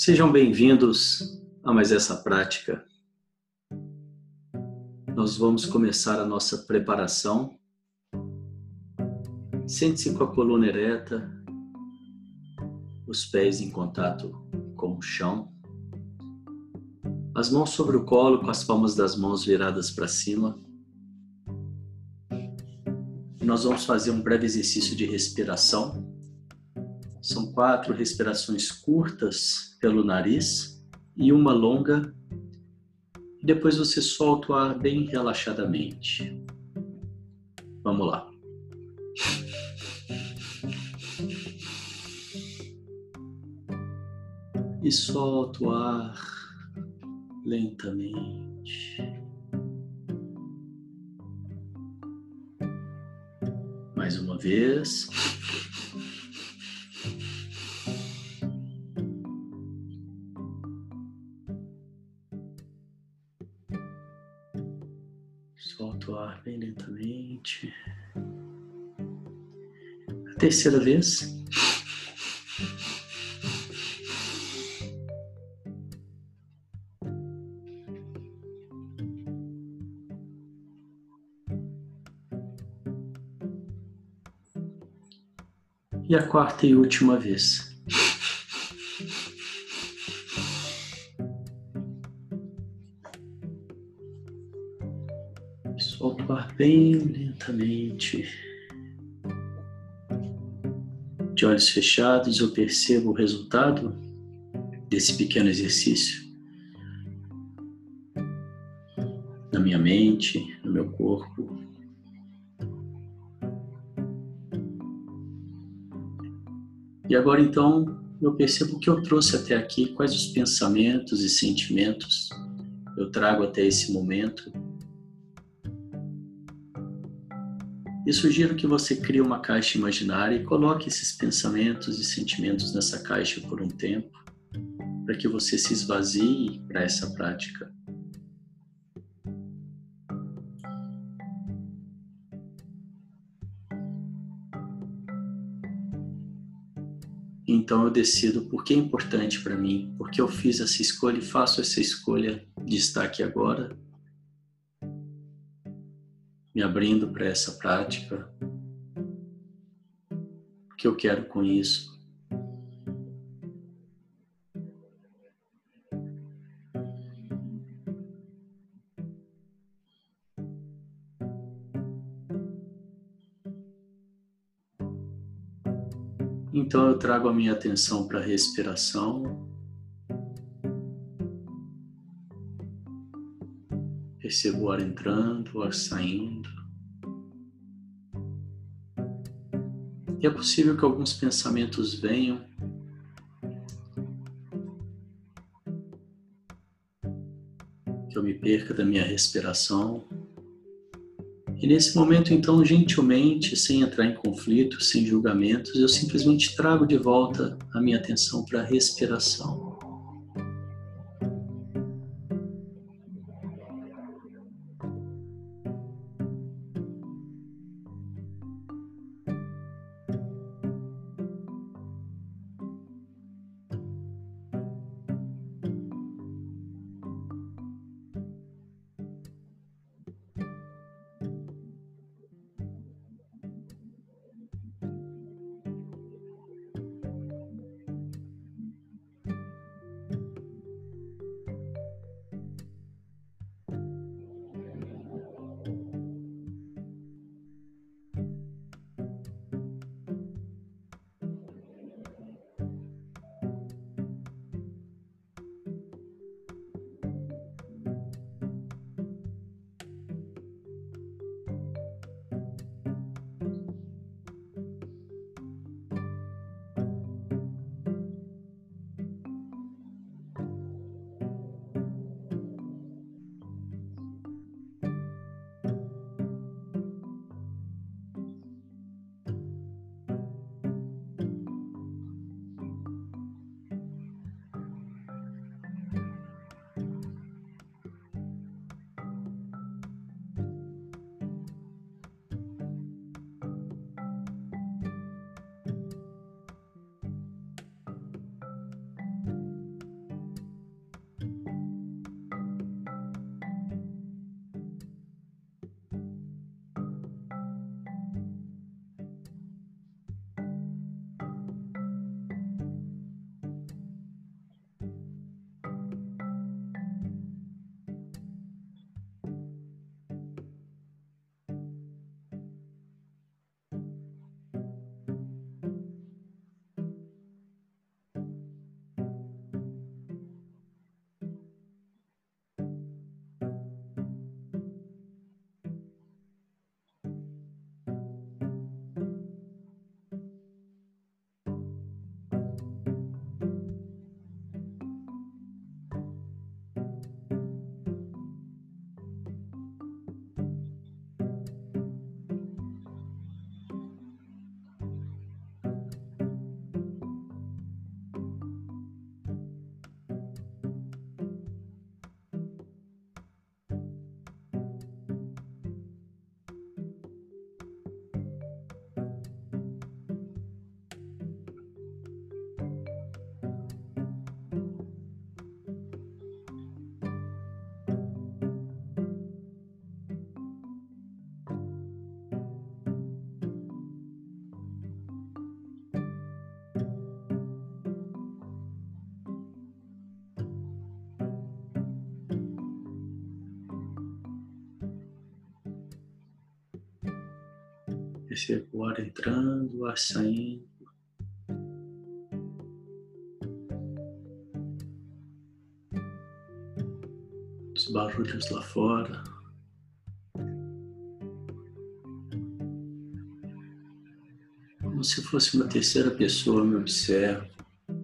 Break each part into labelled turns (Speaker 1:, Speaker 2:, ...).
Speaker 1: Sejam bem-vindos a mais essa prática. Nós vamos começar a nossa preparação. Sente-se com a coluna ereta, os pés em contato com o chão, as mãos sobre o colo, com as palmas das mãos viradas para cima. Nós vamos fazer um breve exercício de respiração. São quatro respirações curtas pelo nariz e uma longa. Depois você solta o ar bem relaxadamente. Vamos lá. E solta o ar lentamente. Mais uma vez. Terceira vez. E a quarta e última vez. bem lentamente. De olhos fechados, eu percebo o resultado desse pequeno exercício na minha mente, no meu corpo. E agora então eu percebo o que eu trouxe até aqui, quais os pensamentos e sentimentos eu trago até esse momento E sugiro que você crie uma caixa imaginária e coloque esses pensamentos e sentimentos nessa caixa por um tempo, para que você se esvazie para essa prática. Então eu decido por que é importante para mim, porque eu fiz essa escolha e faço essa escolha de estar aqui agora me abrindo para essa prática. O que eu quero com isso? Então eu trago a minha atenção para a respiração. Percebo o ar entrando, o ar saindo. E é possível que alguns pensamentos venham. Que eu me perca da minha respiração. E nesse momento, então, gentilmente, sem entrar em conflito, sem julgamentos, eu simplesmente trago de volta a minha atenção para a respiração. Perceba o ar entrando, o ar saindo. Os barulhos lá fora. Como se fosse uma terceira pessoa, me observo,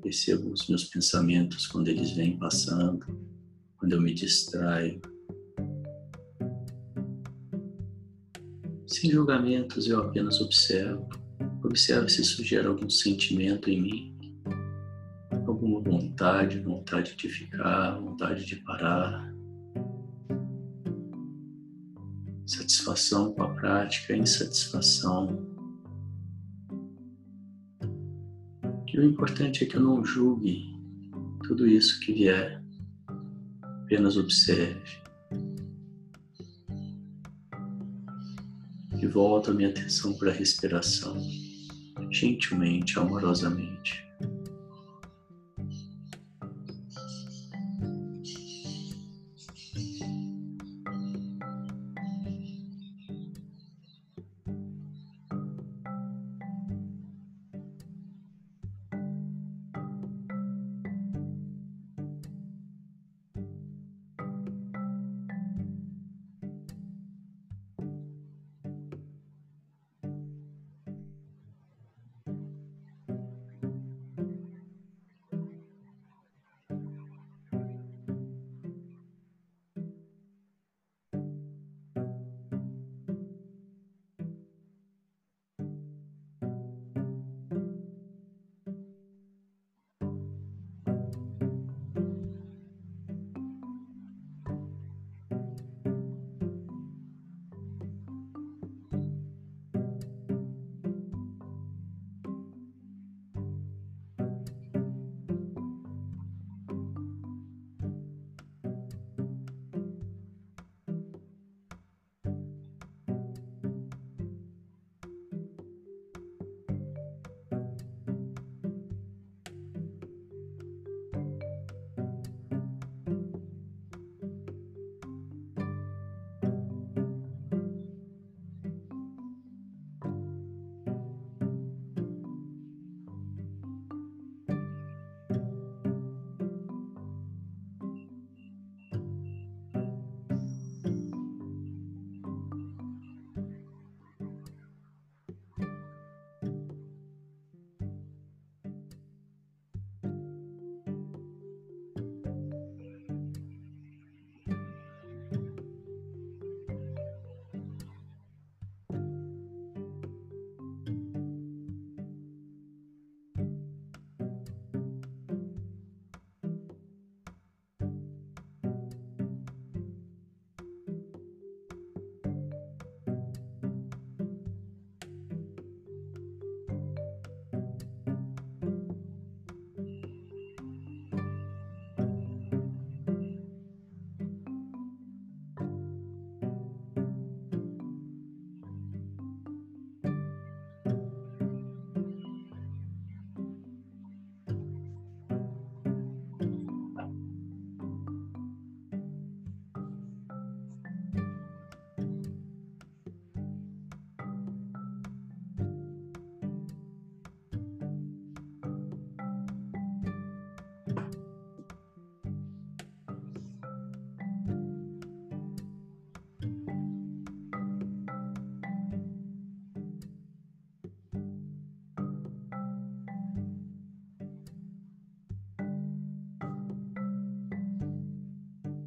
Speaker 1: percebo os meus pensamentos quando eles vêm passando, quando eu me distraio. Sem julgamentos, eu apenas observo. Observo se isso gera algum sentimento em mim, alguma vontade, vontade de ficar, vontade de parar. Satisfação com a prática, insatisfação. E o importante é que eu não julgue tudo isso que vier, apenas observe. E volto a minha atenção para a respiração, gentilmente, amorosamente.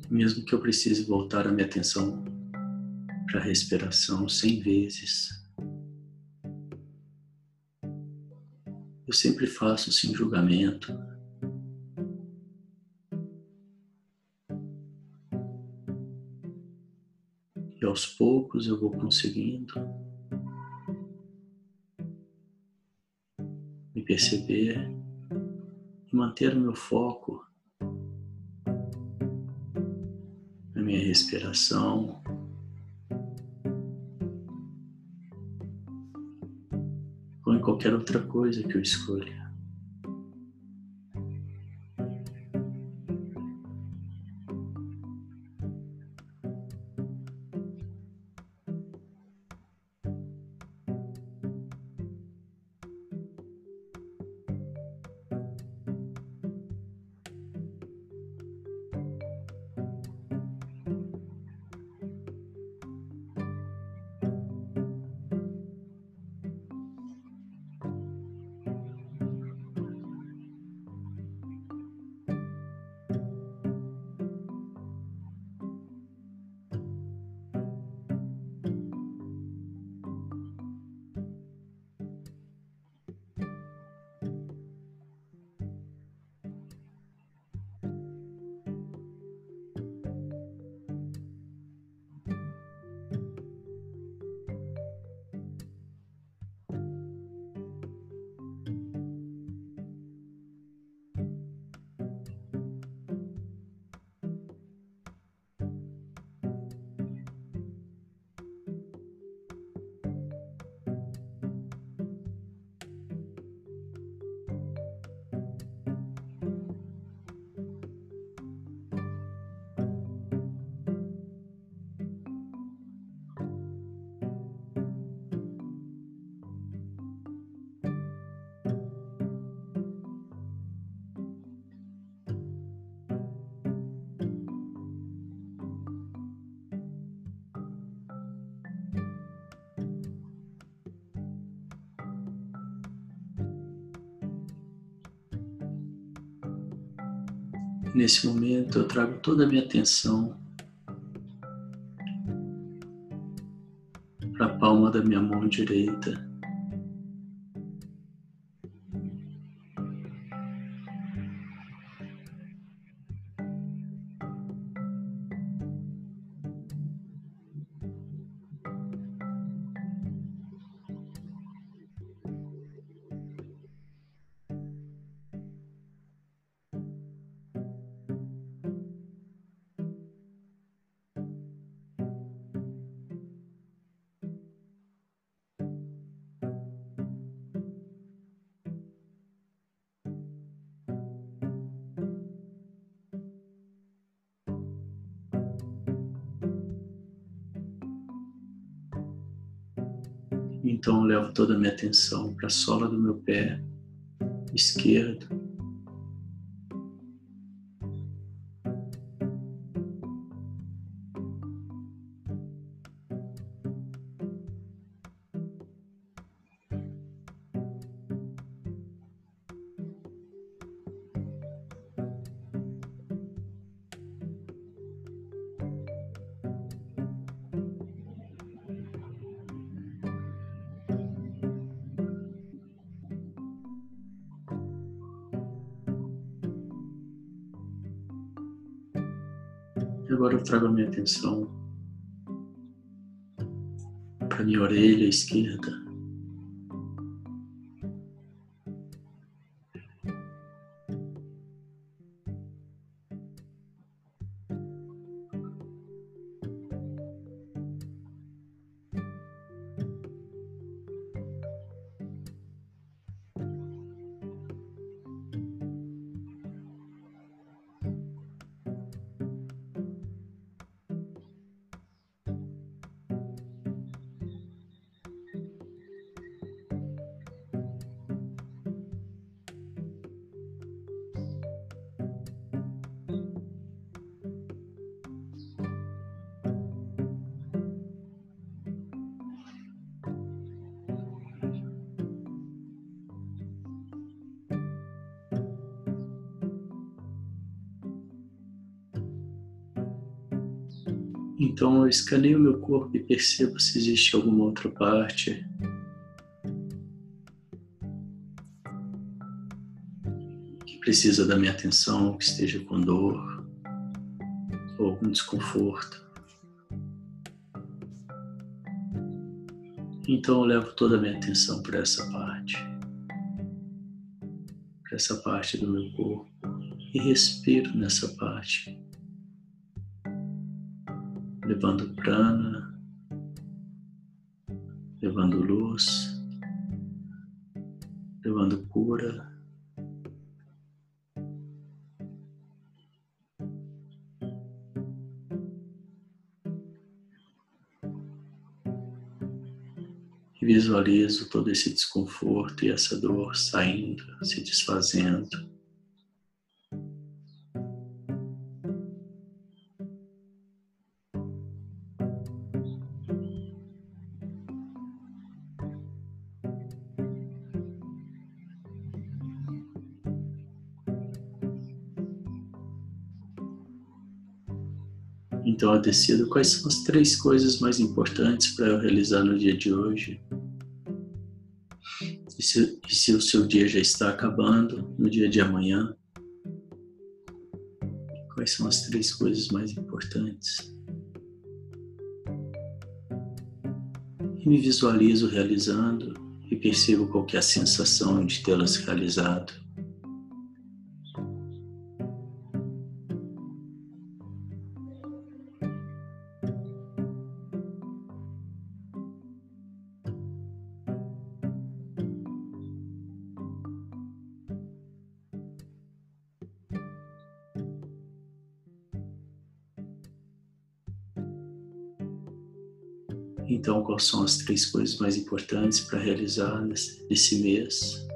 Speaker 1: Mesmo que eu precise voltar a minha atenção para a respiração cem vezes. Eu sempre faço sem julgamento. E aos poucos eu vou conseguindo me perceber e manter o meu foco respiração. Ou em qualquer outra coisa que eu escolha. Nesse momento eu trago toda a minha atenção para a palma da minha mão direita. Então levo toda a minha atenção para a sola do meu pé esquerdo. Trago a minha atenção para minha orelha esquerda. Então eu escaneio meu corpo e percebo se existe alguma outra parte. Que precisa da minha atenção, que esteja com dor ou algum desconforto. Então eu levo toda a minha atenção para essa parte, para essa parte do meu corpo. E respiro nessa parte levando prana, levando luz, levando cura. Visualizo todo esse desconforto e essa dor saindo, se desfazendo. Decido quais são as três coisas mais importantes para eu realizar no dia de hoje. E se, e se o seu dia já está acabando, no dia de amanhã, quais são as três coisas mais importantes? E me visualizo realizando e percebo qual é a sensação de tê-las realizado. Então, quais são as três coisas mais importantes para realizar nesse, mês?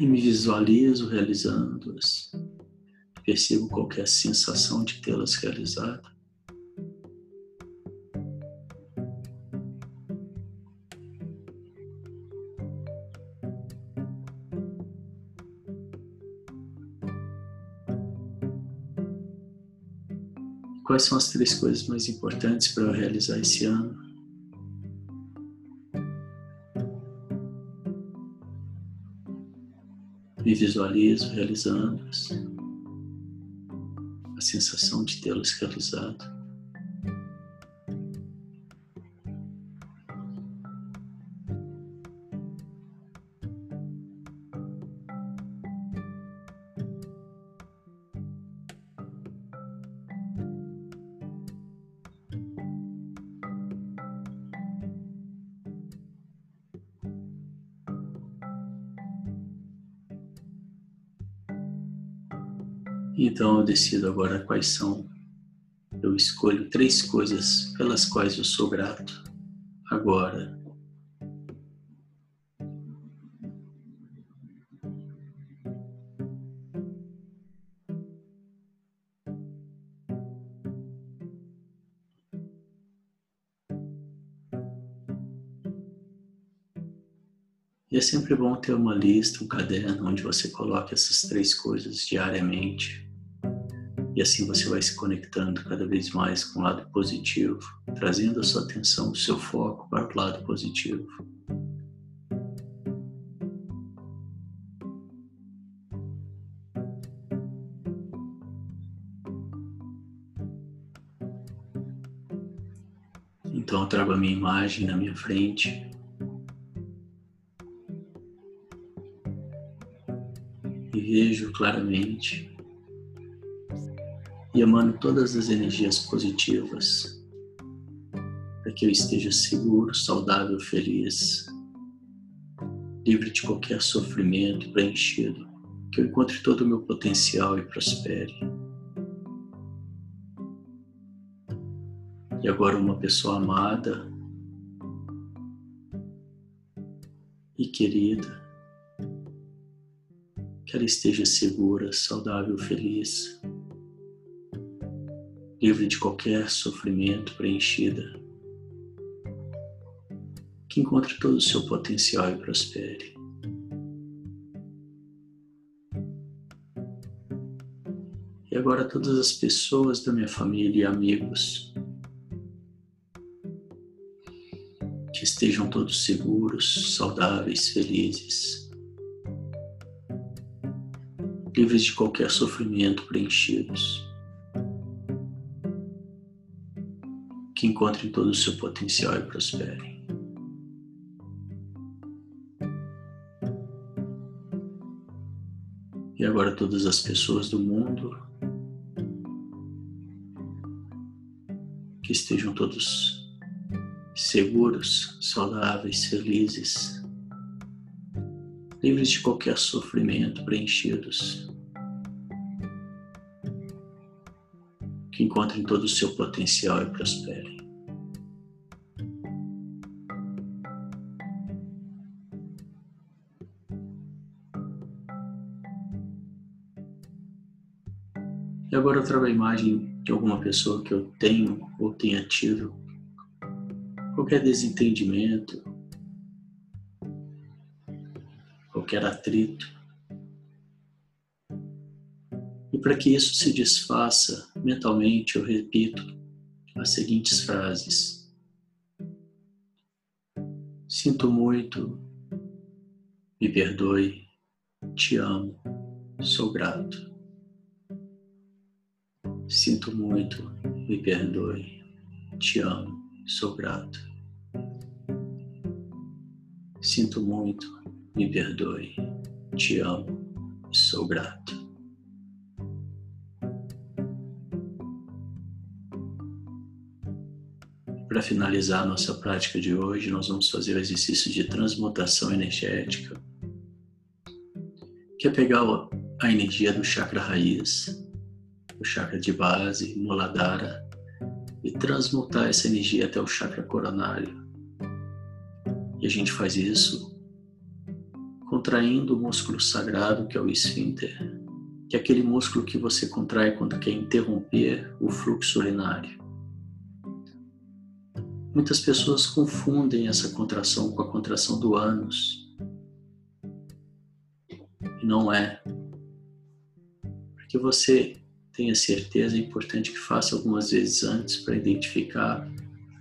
Speaker 1: E me visualizo realizando-as. Percebo qual é sensação de tê-las realizado. Quais são as três coisas mais importantes para eu realizar esse ano? Me visualizo realizando-as, a sensação de tê-las realizado. Decido agora quais são. Eu escolho três coisas pelas quais eu sou grato agora. E é sempre bom ter uma lista, um caderno onde você coloca essas três coisas diariamente. E assim você vai se conectando cada vez mais com o lado positivo, trazendo a sua atenção, o seu foco para o lado positivo. Então eu trago a minha imagem na minha frente. E vejo claramente e emano todas as energias positivas para que eu esteja seguro, saudável, feliz, livre de qualquer sofrimento preenchido, que eu encontre todo o meu potencial e prospere. E agora uma pessoa amada e querida, que ela esteja segura, saudável, feliz livre de qualquer sofrimento, preenchida, que encontre todo o seu potencial e prospere. E agora todas as pessoas da minha família e amigos que estejam todos seguros, saudáveis, felizes, livres de qualquer sofrimento, preenchidos. Encontrem todo o seu potencial e prosperem. E agora todas as pessoas do mundo que estejam todos seguros, saudáveis, felizes, livres de qualquer sofrimento, preenchidos. que encontrem todo o seu potencial e prosperem. E agora eu trago a imagem de alguma pessoa que eu tenho ou tenha tido. Qualquer desentendimento, qualquer atrito. E para que isso se desfaça mentalmente, eu repito as seguintes frases: Sinto muito, me perdoe, te amo, sou grato. Sinto muito, me perdoe, te amo, sou grato. Sinto muito, me perdoe, te amo, sou grato. Para finalizar nossa prática de hoje, nós vamos fazer o exercício de transmutação energética, que é pegar a energia do chakra raiz, o chakra de base, Muladhara, e transmutar essa energia até o chakra coronário. E a gente faz isso contraindo o músculo sagrado que é o esfíncter, que é aquele músculo que você contrai quando quer interromper o fluxo urinário. Muitas pessoas confundem essa contração com a contração do ânus. E não é. Porque você tenha certeza, é importante que faça algumas vezes antes para identificar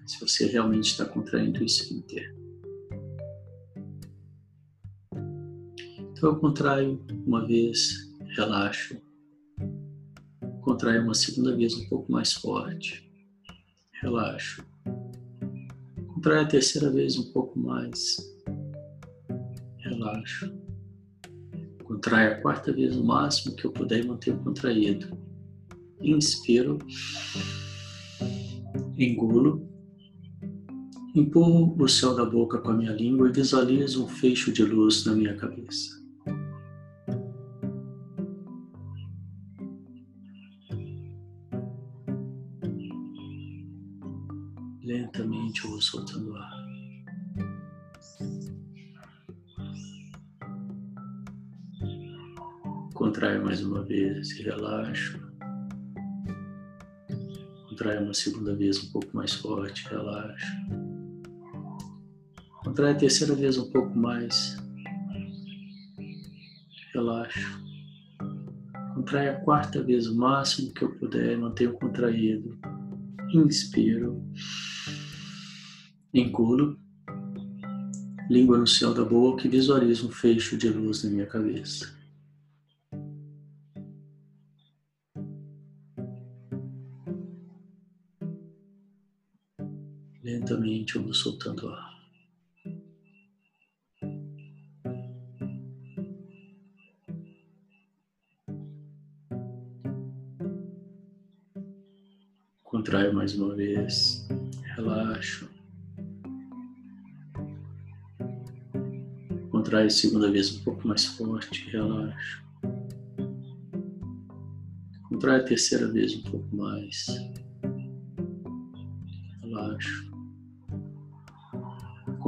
Speaker 1: se você realmente está contraindo o esfíncter. Então eu contraio uma vez, relaxo. Contraio uma segunda vez um pouco mais forte. Relaxo. Contraio a terceira vez um pouco mais. Relaxo. Contraio a quarta vez o máximo que eu puder mantenho contraído. Inspiro. Engulo. Empurro o céu da boca com a minha língua e visualizo um fecho de luz na minha cabeça. Lentamente eu vou soltando ar. Contrai mais uma vez e relaxo. Contrai uma segunda vez um pouco mais forte, relaxa. Contrai a terceira vez um pouco mais, relaxa. Contrai a quarta vez o máximo que eu puder, mantenho contraído. Inspiro. Engulo, língua no céu da boca e visualizo um fecho de luz na minha cabeça. Lentamente eu vou soltando ar. Contraio mais uma vez, relaxo. Contrai a segunda vez um pouco mais forte, relaxa. Contrai a terceira vez um pouco mais.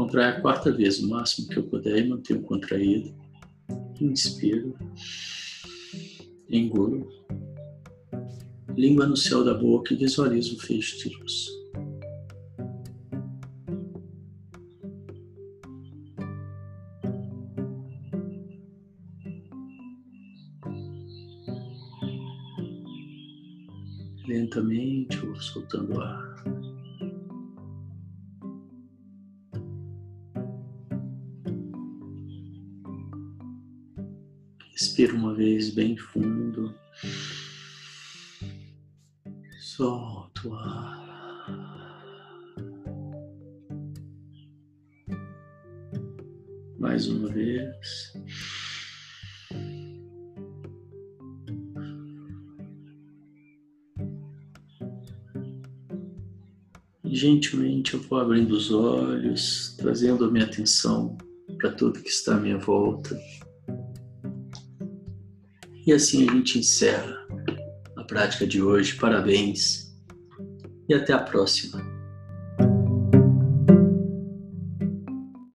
Speaker 1: Contrai a quarta vez, o máximo que eu puder e mantenho contraído. Inspiro. Engulo. Língua no céu da boca e visualizo o fecho de luz. lentamente ou soltando ar. Respira uma vez bem fundo. Solta o ar. Mais uma vez. gentilmente eu vou abrindo os olhos, trazendo a minha atenção para tudo que está à minha volta. E assim a gente encerra a prática de hoje. Parabéns e até a próxima.